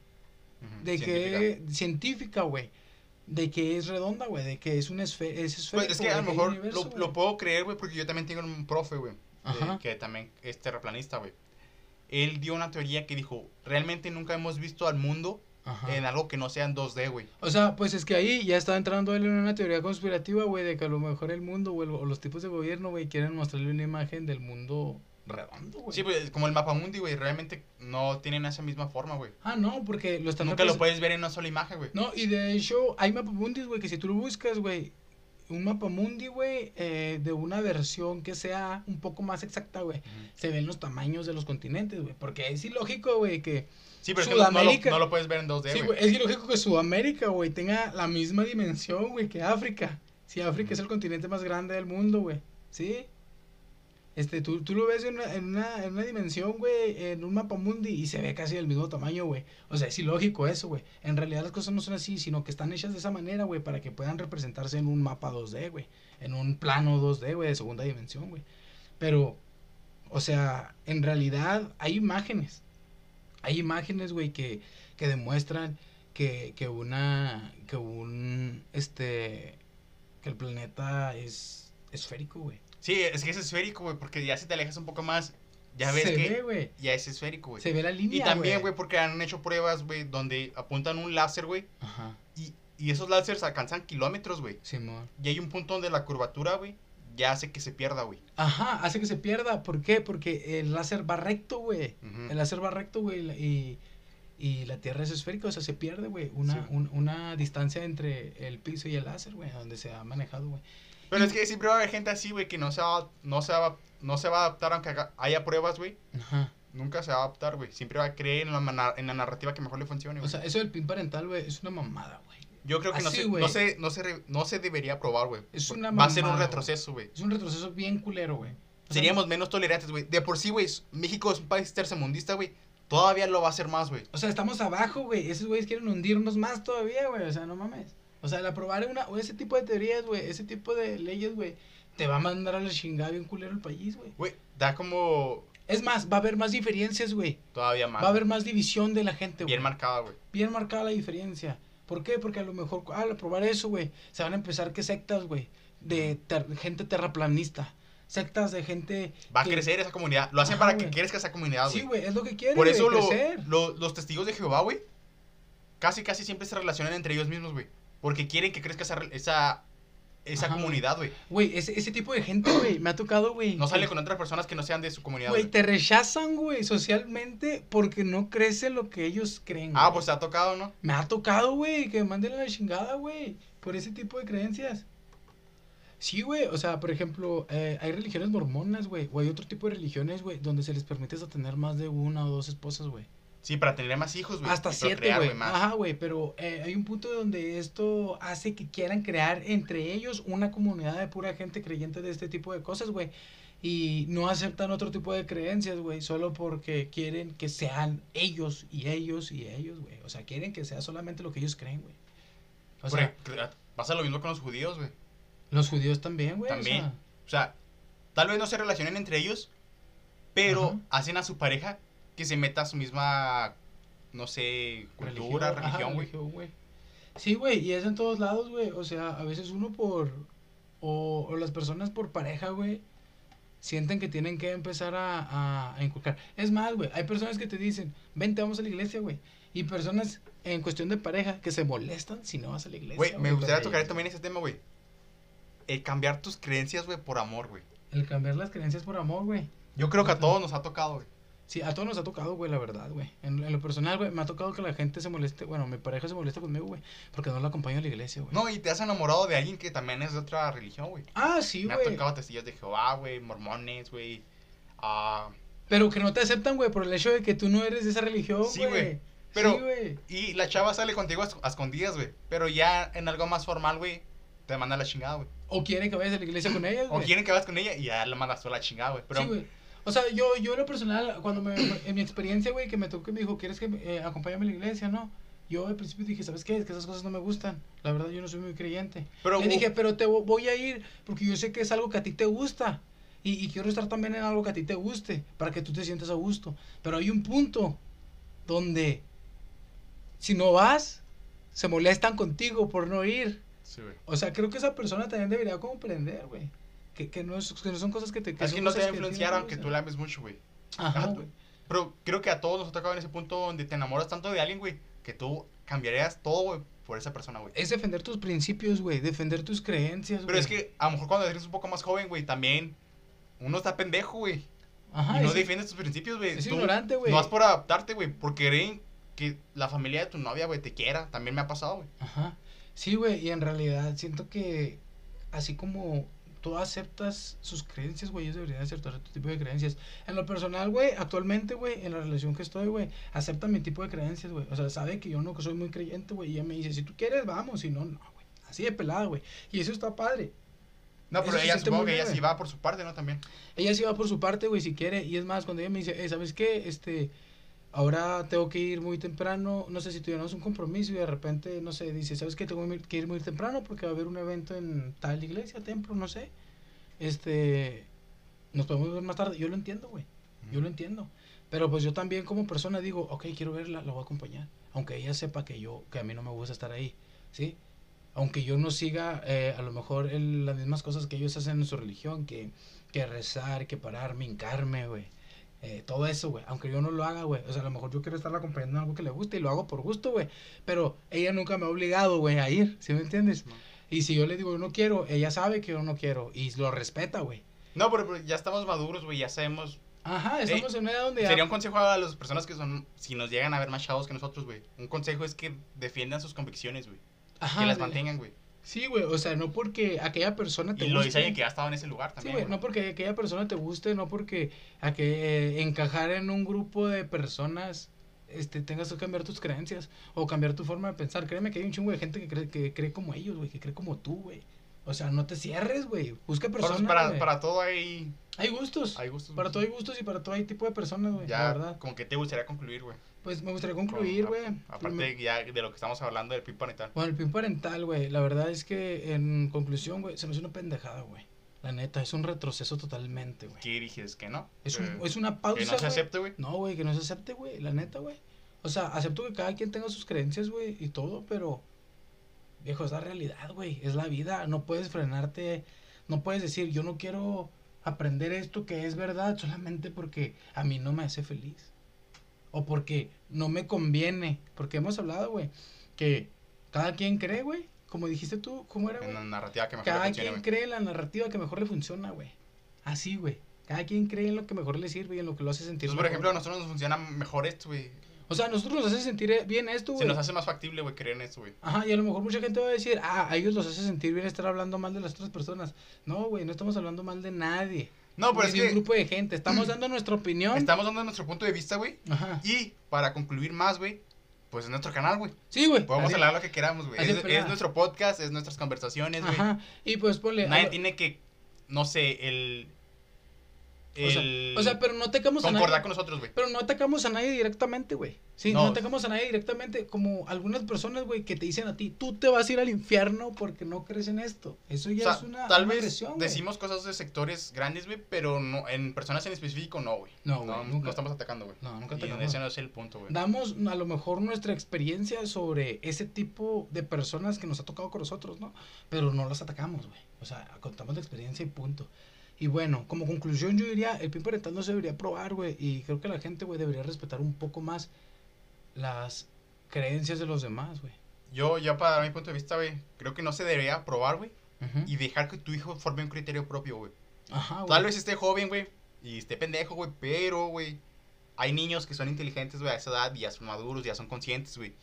de científica. que, científica, güey, de que es redonda, güey, de que es un esfe es esférico, Pues es que a lo mejor universo, lo, puedo creer, güey, porque yo también tengo un profe, güey, eh, que también es terraplanista, güey. Él dio una teoría que dijo, realmente nunca hemos visto al mundo Ajá. en algo que no sea en 2D, güey. O sea, pues es que ahí ya está entrando él en una teoría conspirativa, güey, de que a lo mejor el mundo, güey, o los tipos de gobierno, güey, quieren mostrarle una imagen del mundo redondo, güey. Sí, pues como el mapa mundi, güey, realmente no tienen esa misma forma, güey. Ah, no, porque lo están Nunca lo puedes ver en una sola imagen, güey. No, y de hecho, hay mapamundis, güey, que si tú lo buscas, güey, un mapamundi, güey, eh, de una versión que sea un poco más exacta, güey, se ven los tamaños de los continentes, güey, porque es ilógico, güey, que... Sí, pero es que no, no lo, Sudamérica. no lo puedes ver en 2D, Sí, güey. es ilógico que Sudamérica, güey, tenga la misma dimensión, güey, que África. Si África es el continente más grande del mundo, güey, ¿sí? Este, tú, tú lo ves en una, en una, en una dimensión, güey, en un mapa mundi y se ve casi del mismo tamaño, güey. O sea, es ilógico eso, güey. En realidad las cosas no son así, sino que están hechas de esa manera, güey, para que puedan representarse en un mapa 2D, güey. En un plano 2D, güey, de segunda dimensión, güey. Pero, o sea, en realidad hay imágenes. Hay imágenes, güey, que, que demuestran que, que una, que un, este, que el planeta es esférico, güey. Sí, es que es esférico, güey, porque ya si te alejas un poco más, ya ves Se que ve, ya es esférico, güey. Se ve la línea, Y también, güey, porque han hecho pruebas, güey, donde apuntan un láser, güey, Ajá, y, y esos láseres alcanzan kilómetros, güey. Simón. Y hay un punto donde la curvatura, güey, ya hace que se pierda, güey. Ajá, hace que se pierda. ¿Por qué? Porque el láser va recto, güey. El láser va recto, güey, y, y la Tierra es esférica, o sea, se pierde, güey, una, Sí. un- una distancia entre el piso y el láser, güey, donde se ha manejado, güey. Pero es que siempre va a haber gente así, güey, que no se va, no se va, no se va a adaptar aunque haga- haya pruebas, güey. Ajá. Nunca se va a adaptar, güey. Siempre va a creer en la, en la narrativa que mejor le funcione, O güey. sea, eso del pin parental, güey, es una mamada, güey. Yo creo que no, se, no, se, no, se, re- no se debería probar, güey. Es una Va a ser un mamada, retroceso, güey. Es un retroceso bien culero, güey. O Seríamos menos tolerantes, güey. De por sí, güey, México es un país tercermundista, güey. Todavía lo va a hacer más, güey. O sea, estamos abajo, güey. Esos güeyes quieren hundirnos más todavía, güey. O sea, no mames. O sea, el aprobar una, o ese tipo de teorías, güey, ese tipo de leyes, güey, te va a mandar a la chingada bien culero el país, güey. Güey, da como Es más, va a haber más diferencias, güey. todavía más. Va a haber más división de la gente, güey. Bien marcada, güey. Bien marcada la diferencia. ¿Por qué? Porque a lo mejor al aprobar eso, güey, se van a empezar que sectas, güey, de ter- gente terraplanista. Sectas de gente... Va a que- crecer esa comunidad. Lo hacen Ajá, para que güey. crezca esa comunidad, Sí, güey. güey, es lo que quieren, Por eso güey, lo- lo- los testigos de Jehová, güey, casi, casi siempre se relacionan entre ellos mismos, güey. Porque quieren que crezca esa, esa, esa Ajá, comunidad, güey. Güey, ese, ese tipo de gente, güey, me ha tocado, güey. No sale con otras personas que no sean de su comunidad, Güey, güey. te rechazan, güey, socialmente porque no crece lo que ellos creen. Ah, pues te ha tocado, ¿no? Me ha tocado, güey, que me manden la chingada, güey, por ese tipo de creencias. Sí, güey, o sea, por ejemplo, eh, hay religiones mormonas, güey, o hay otro tipo de religiones, güey, donde se les permite tener más de una o dos esposas, güey. Sí, para tener más hijos, güey. Hasta siete, güey. Ajá, güey, pero eh, hay un punto donde esto hace que quieran crear entre ellos una comunidad de pura gente creyente de este tipo de cosas, güey. Y no aceptan otro tipo de creencias, güey, solo porque quieren que sean ellos y ellos y ellos, güey. O sea, quieren que sea solamente lo que ellos creen, güey. O sea, pasa lo mismo con los judíos, güey. los judíos también, güey. o También. sea, O sea, tal vez no se relacionen entre ellos, pero Ajá. hacen a su pareja que se meta a su misma, no sé, cultura, religión, güey. Sí, güey, y es en todos lados, güey. O sea, a veces uno por. O, o las personas por pareja, güey. Sienten que tienen que empezar a, a, a inculcar. Es más, güey, hay personas que te dicen, vente, vamos a la iglesia, güey. Y personas en cuestión de pareja que se molestan si no vas a la iglesia. Güey, me gustaría tocar también ese tema, güey. El cambiar tus creencias, güey, por amor, güey. El cambiar las creencias por amor, güey. Yo creo que a todos nos ha tocado, güey. Sí, a todos nos ha tocado, güey, la verdad, güey. En, en lo personal, güey, me ha tocado que la gente se moleste, bueno, mi pareja se moleste conmigo, güey, porque no la acompaño a la iglesia, güey. No, y te has enamorado de alguien que también es de otra religión, güey. Ah, sí, Me ha güey. tocado testigos de Jehová, güey, mormones, güey. Ah, Pero que no te aceptan, güey, por el hecho de que tú no eres de esa religión, Sí, güey. güey. Pero- Sí, güey. y la chava sale contigo a, esc- a escondidas, güey. Pero ya en algo más formal, güey, te manda la chingada, güey. O quieren que vayas a la iglesia con ellas, O güey. quieren que vayas con ella y ya la mandas tú a la chingada, güey. Pero Sí, güey. O sea, yo, yo en lo personal, cuando me, en mi experiencia, güey, que me tocó que me dijo, ¿quieres que eh, acompáñame a la iglesia, no? Yo al principio dije, ¿sabes qué? Es que esas cosas no me gustan. La verdad, yo no soy muy creyente. Pero, Le dije, pero te vo- voy a ir porque yo sé que es algo que a ti te gusta. Y, y quiero estar también en algo que a ti te guste, para que tú te sientas a gusto. Pero hay un punto donde, si no vas, se molestan contigo por no ir. Sí. O sea, creo que esa persona también debería comprender, güey. Que, que, no es, que no son cosas que te... Es que no te va a que influenciar aunque tú la ames mucho, güey. Ajá, Ajá, güey. Pero creo que a todos nos ha tocado en ese punto donde te enamoras tanto de alguien, güey, que tú cambiarías todo, güey, por esa persona, güey. Es defender tus principios, güey. Defender tus creencias, Pero es güey. que a lo mejor cuando eres un poco más joven, güey, también uno está pendejo, güey. Ajá, y no es, defiendes tus principios, güey. es Tú ignorante, güey. No vas por adaptarte, güey, porque creen que la familia de tu novia, güey, te quiera. También me ha pasado, güey. Ajá. Sí, güey, y en realidad siento que así como tú aceptas sus creencias, güey, ellos deberían aceptar tu tipo de creencias. En lo personal, güey, actualmente, güey, en la relación que estoy, güey, acepta mi tipo de creencias, güey. O sea, sabe que yo no soy muy creyente, güey, y ella me dice, si tú quieres, vamos, si no, no, güey. Así de pelada, güey. Y eso está padre. No, pero ella supongo que ella sí va por su parte, ¿no? También. Ella sí va por su parte, güey, si quiere. Y es más, cuando ella me dice, eh, ¿sabes qué? Este, ahora tengo que ir muy temprano. No sé si tuviéramos un compromiso y de repente, no sé, dice, ¿sabes qué? Tengo que ir muy temprano porque va a haber un evento en tal iglesia, templo, no sé. Este, nos podemos ver más tarde. Yo lo entiendo, güey. Yo lo entiendo. Pero pues yo también como persona digo, ok, quiero verla, la voy a acompañar. Aunque ella sepa que yo, que a mí no me gusta estar ahí, ¿sí? Aunque yo no siga eh, a lo mejor el- las mismas cosas que ellos hacen en su religión, que, que rezar, que pararme, hincarme, güey. Eh, todo eso, güey. Aunque yo no lo haga, güey. O sea, a lo mejor yo quiero estarla acompañando en algo que le guste y lo hago por gusto, güey. Pero ella nunca me ha obligado, güey, a ir, ¿sí me entiendes? No. Y si yo le digo yo no quiero, ella sabe que yo no quiero y lo respeta, güey. No, pero, pero ya estamos maduros, güey, ya sabemos. Ajá, estamos en una edad donde ya- Sería un consejo a las personas que son, si nos llegan a ver más chavos que nosotros, güey. Un consejo es que defiendan sus convicciones, güey. Ajá, Que las mantengan, güey. Sí, güey, o sea, no porque aquella persona te Y lo dice alguien que ha estado en ese lugar Sí, también. güey, güey. no porque aquella persona te guste, no porque a que eh, encajar en un grupo de personas este tengas que cambiar tus creencias o cambiar tu forma de pensar. Créeme que hay un chingo de gente que cree, que cree como ellos, güey, que cree como tú, güey. O sea, no te cierres, güey. Busca personas. para, para todo hay, Hay gustos. hay gustos. Para todo hay gustos y para todo hay tipo de personas, güey. La Ya, verdad. como que te gustaría concluir, güey. Pues me gustaría concluir, Con- güey. Aparte ya de lo que estamos hablando del pipa y tal. Bueno, el pin parental, güey, la verdad es que en conclusión, güey, se me hace una pendejada, güey. La neta, es un retroceso totalmente, güey. ¿Qué dices? ¿Que no? Es, un, Que- es una pausa, Que no se acepte, güey. No, güey, que no se acepte, güey, la neta, güey. O sea, acepto que cada quien tenga sus creencias, güey, y todo, pero, viejo, es la realidad, güey, es la vida. No puedes frenarte, no puedes decir, yo no quiero aprender esto que es verdad solamente porque a mí no me hace feliz. O porque no me conviene. Porque hemos hablado, güey, que cada quien cree, güey, como dijiste tú, ¿cómo era, En güey? la narrativa que mejor le Cada funcione, quien cree en la narrativa que mejor le funciona, güey. Así, güey. Cada quien cree en lo que mejor le sirve y en lo que lo hace sentir Entonces, por ejemplo, a nosotros nos funciona mejor esto, güey. O sea, a nosotros nos hace sentir bien esto, Se güey. nos hace más factible, güey, creer en esto, güey. Ajá, y a lo mejor mucha gente va a decir, ah, a ellos los hace sentir bien estar hablando mal de las otras personas. No, güey, no estamos hablando mal de nadie. No, pero es de un que grupo de gente. Estamos dando nuestra opinión. estamos dando nuestro punto de vista, güey. Ajá. Y para concluir más, güey, pues en nuestro canal, güey. Sí, güey. Podemos así- hablar lo que queramos, güey. Es, es, es nuestro podcast, es nuestras conversaciones, güey. Ajá. Y pues ponle. Nadie tiene que, no sé, el... o, sea, o pero no atacamos a concordar nadie. con nosotros, güey. Pero no atacamos a nadie directamente, güey. Sí, no. No. atacamos a nadie directamente. Como algunas personas, güey, que te dicen a ti, tú te vas a ir al infierno porque no crees en esto. Eso O ya sea, es una, tal una vez decimos cosas de sectores grandes, güey, pero no, en personas en específico no, güey. No, No, güey, no nunca. estamos atacando, güey. No, nunca Y atacamos. ese no es el punto, güey. Damos a lo mejor nuestra experiencia sobre ese tipo de personas que nos ha tocado con nosotros, ¿no? Pero no las atacamos, güey. O sea, contamos la experiencia y punto. Y bueno, como conclusión yo diría, el pin parental no se debería probar, güey. Y creo que la gente, güey, debería respetar un poco más las creencias de los demás, güey. Yo, ya para dar mi punto de vista, güey, creo que no se debería probar, güey, y dejar que tu hijo forme un criterio propio, güey. Ajá, güey. Tal vez esté joven, güey, y esté pendejo, güey, pero, güey, hay niños que son inteligentes, güey, a esa edad, y ya son maduros, ya son conscientes, güey.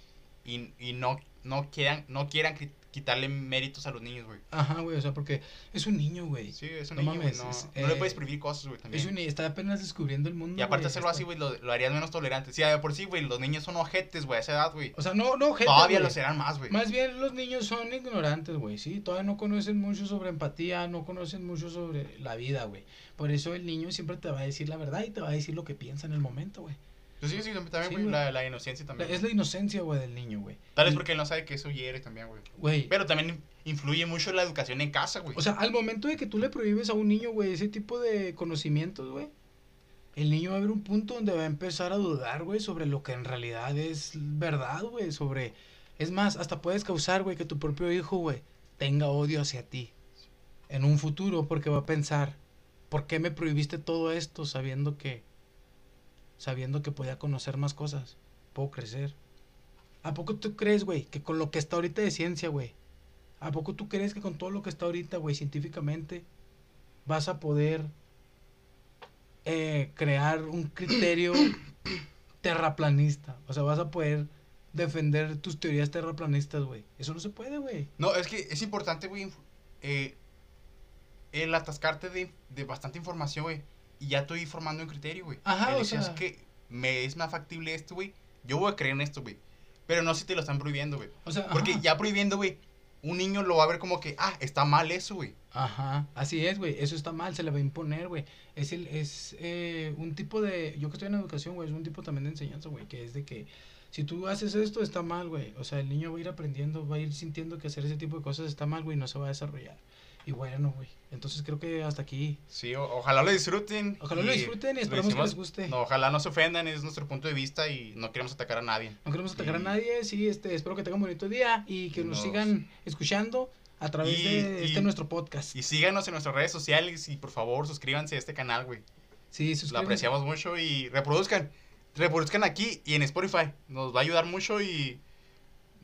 Y, y no, no quieran, no quieran qui- quitarle méritos a los niños, güey. Ajá, güey, o sea, porque es un niño, güey. Sí, es un No niño, güey, mames, no, es, no le eh, puedes prohibir cosas, güey, también. Es un niño, está apenas descubriendo el mundo. y aparte güey, hacerlo así, güey, lo, lo harías menos tolerante. Sí, de por sí, güey, los niños son ojetes, güey, a esa edad, güey. O sea, no, no, gente, Todavía lo serán más, güey. Más bien los niños son ignorantes, güey, sí, todavía no conocen mucho sobre empatía, no conocen mucho sobre la vida, güey. Por eso el niño siempre te va a decir la verdad y te va a decir lo que piensa en el momento, güey. Pues sí, sí, también, Sí, güey, güey. la, la inocencia también. Es la inocencia, güey, del niño, güey. Tal vez Y- porque él no sabe que eso hiere también, güey. Güey, Pero también influye mucho la educación en casa, güey. o sea, al momento de que tú le prohíbes a un niño, güey, ese tipo de conocimientos, güey, el niño va a haber un punto donde va a empezar a dudar, güey, sobre lo que en realidad es verdad, güey, sobre... Es más, hasta puedes causar, güey, que tu propio hijo, güey, tenga odio hacia ti en un futuro porque va a pensar, ¿por qué me prohibiste todo esto sabiendo que sabiendo que podía conocer más cosas? Puedo crecer. ¿A poco tú crees, güey, que con lo que está ahorita de ciencia, güey? ¿A poco tú crees que con todo lo que está ahorita, güey, científicamente, vas a poder eh, crear un criterio *coughs* terraplanista? O sea, vas a poder defender tus teorías terraplanistas, güey. Eso no se puede, güey. No, es que es importante, güey, eh, el atascarte de, de bastante información, güey. Y ya estoy formando un criterio, güey. Ajá, El o es que me es más factible esto, güey. Yo voy a creer en esto, güey. Pero no si te lo están prohibiendo, güey. O sea, Porque ajá. ya prohibiendo, güey, un niño lo va a ver como que, ah, está mal eso, güey. Ajá, así es, güey. Eso está mal, se le va a imponer, güey. Es el, es eh, un tipo de, yo que estoy en educación, güey, es un tipo también de enseñanza, güey, que es de que si tú haces esto está mal, güey. O sea, el niño va a ir aprendiendo, va a ir sintiendo que hacer ese tipo de cosas está mal, güey, no se va a desarrollar. Y bueno, güey. Entonces creo que hasta aquí. Sí, o- ojalá lo disfruten. Ojalá lo disfruten y esperamos que les guste. No, ojalá no se ofendan, es nuestro punto de vista y no queremos atacar a nadie. No queremos atacar a nadie, sí, este, espero que tengan un bonito día y que nos, Nos- sigan escuchando a través Y- de este y- nuestro podcast. Y síganos en nuestras redes sociales y por favor suscríbanse a este canal, güey. sí, Lo suscríbanse. apreciamos mucho y reproduzcan. Reproduzcan aquí y en Spotify. Nos va a ayudar mucho y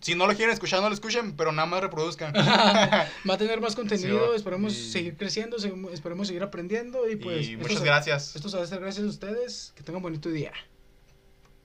si no lo quieren escuchar, no lo escuchen, pero nada más reproduzcan. *laughs* Va a tener más contenido, esperemos Y- seguir creciendo, esperemos seguir aprendiendo y pues y muchas gracias. Esto se va a hacer gracias a ustedes, que tengan un bonito día.